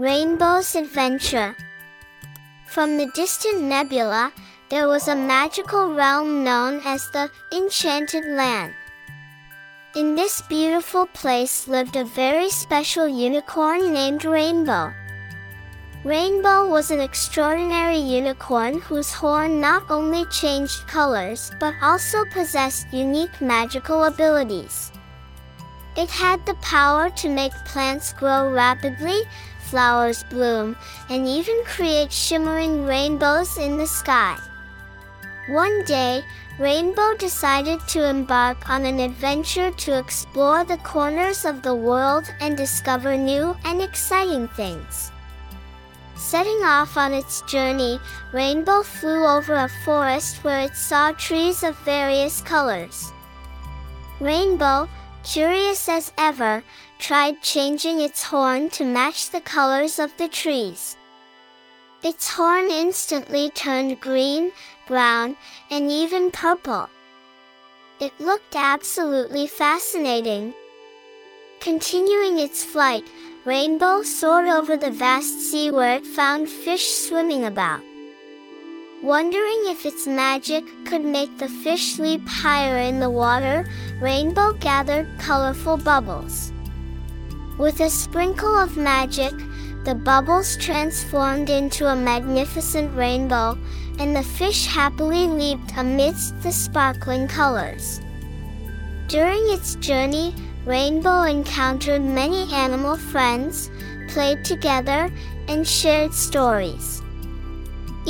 Rainbow's Adventure From the distant nebula, there was a magical realm known as the Enchanted Land. In this beautiful place lived a very special unicorn named Rainbow. Rainbow was an extraordinary unicorn whose horn not only changed colors but also possessed unique magical abilities. It had the power to make plants grow rapidly, flowers bloom, and even create shimmering rainbows in the sky. One day, Rainbow decided to embark on an adventure to explore the corners of the world and discover new and exciting things. Setting off on its journey, Rainbow flew over a forest where it saw trees of various colors. Rainbow, curious as ever, tried changing its horn to match the colors of the trees. Its horn instantly turned green, brown, and even purple. It looked absolutely fascinating. Continuing its flight, Rainbow soared over the vast sea where it found fish swimming about. Wondering if its magic could make the fish leap higher in the water, Rainbow gathered colorful bubbles. With a sprinkle of magic, the bubbles transformed into a magnificent rainbow, and the fish happily leaped amidst the sparkling colors. During its journey, Rainbow encountered many animal friends, played together, and shared stories.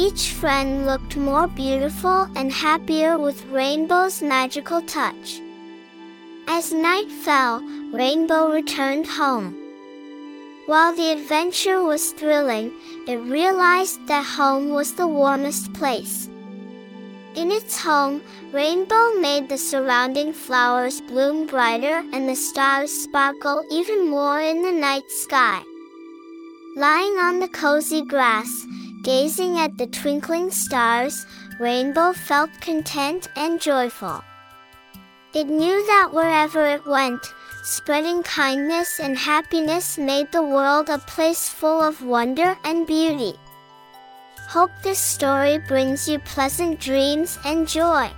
Each friend looked more beautiful and happier with Rainbow's magical touch. As night fell, Rainbow returned home. While the adventure was thrilling, it realized that home was the warmest place. In its home, Rainbow made the surrounding flowers bloom brighter and the stars sparkle even more in the night sky. Lying on the cozy grass, Gazing at the twinkling stars, Rainbow felt content and joyful. It knew that wherever it went, spreading kindness and happiness made the world a place full of wonder and beauty. Hope this story brings you pleasant dreams and joy.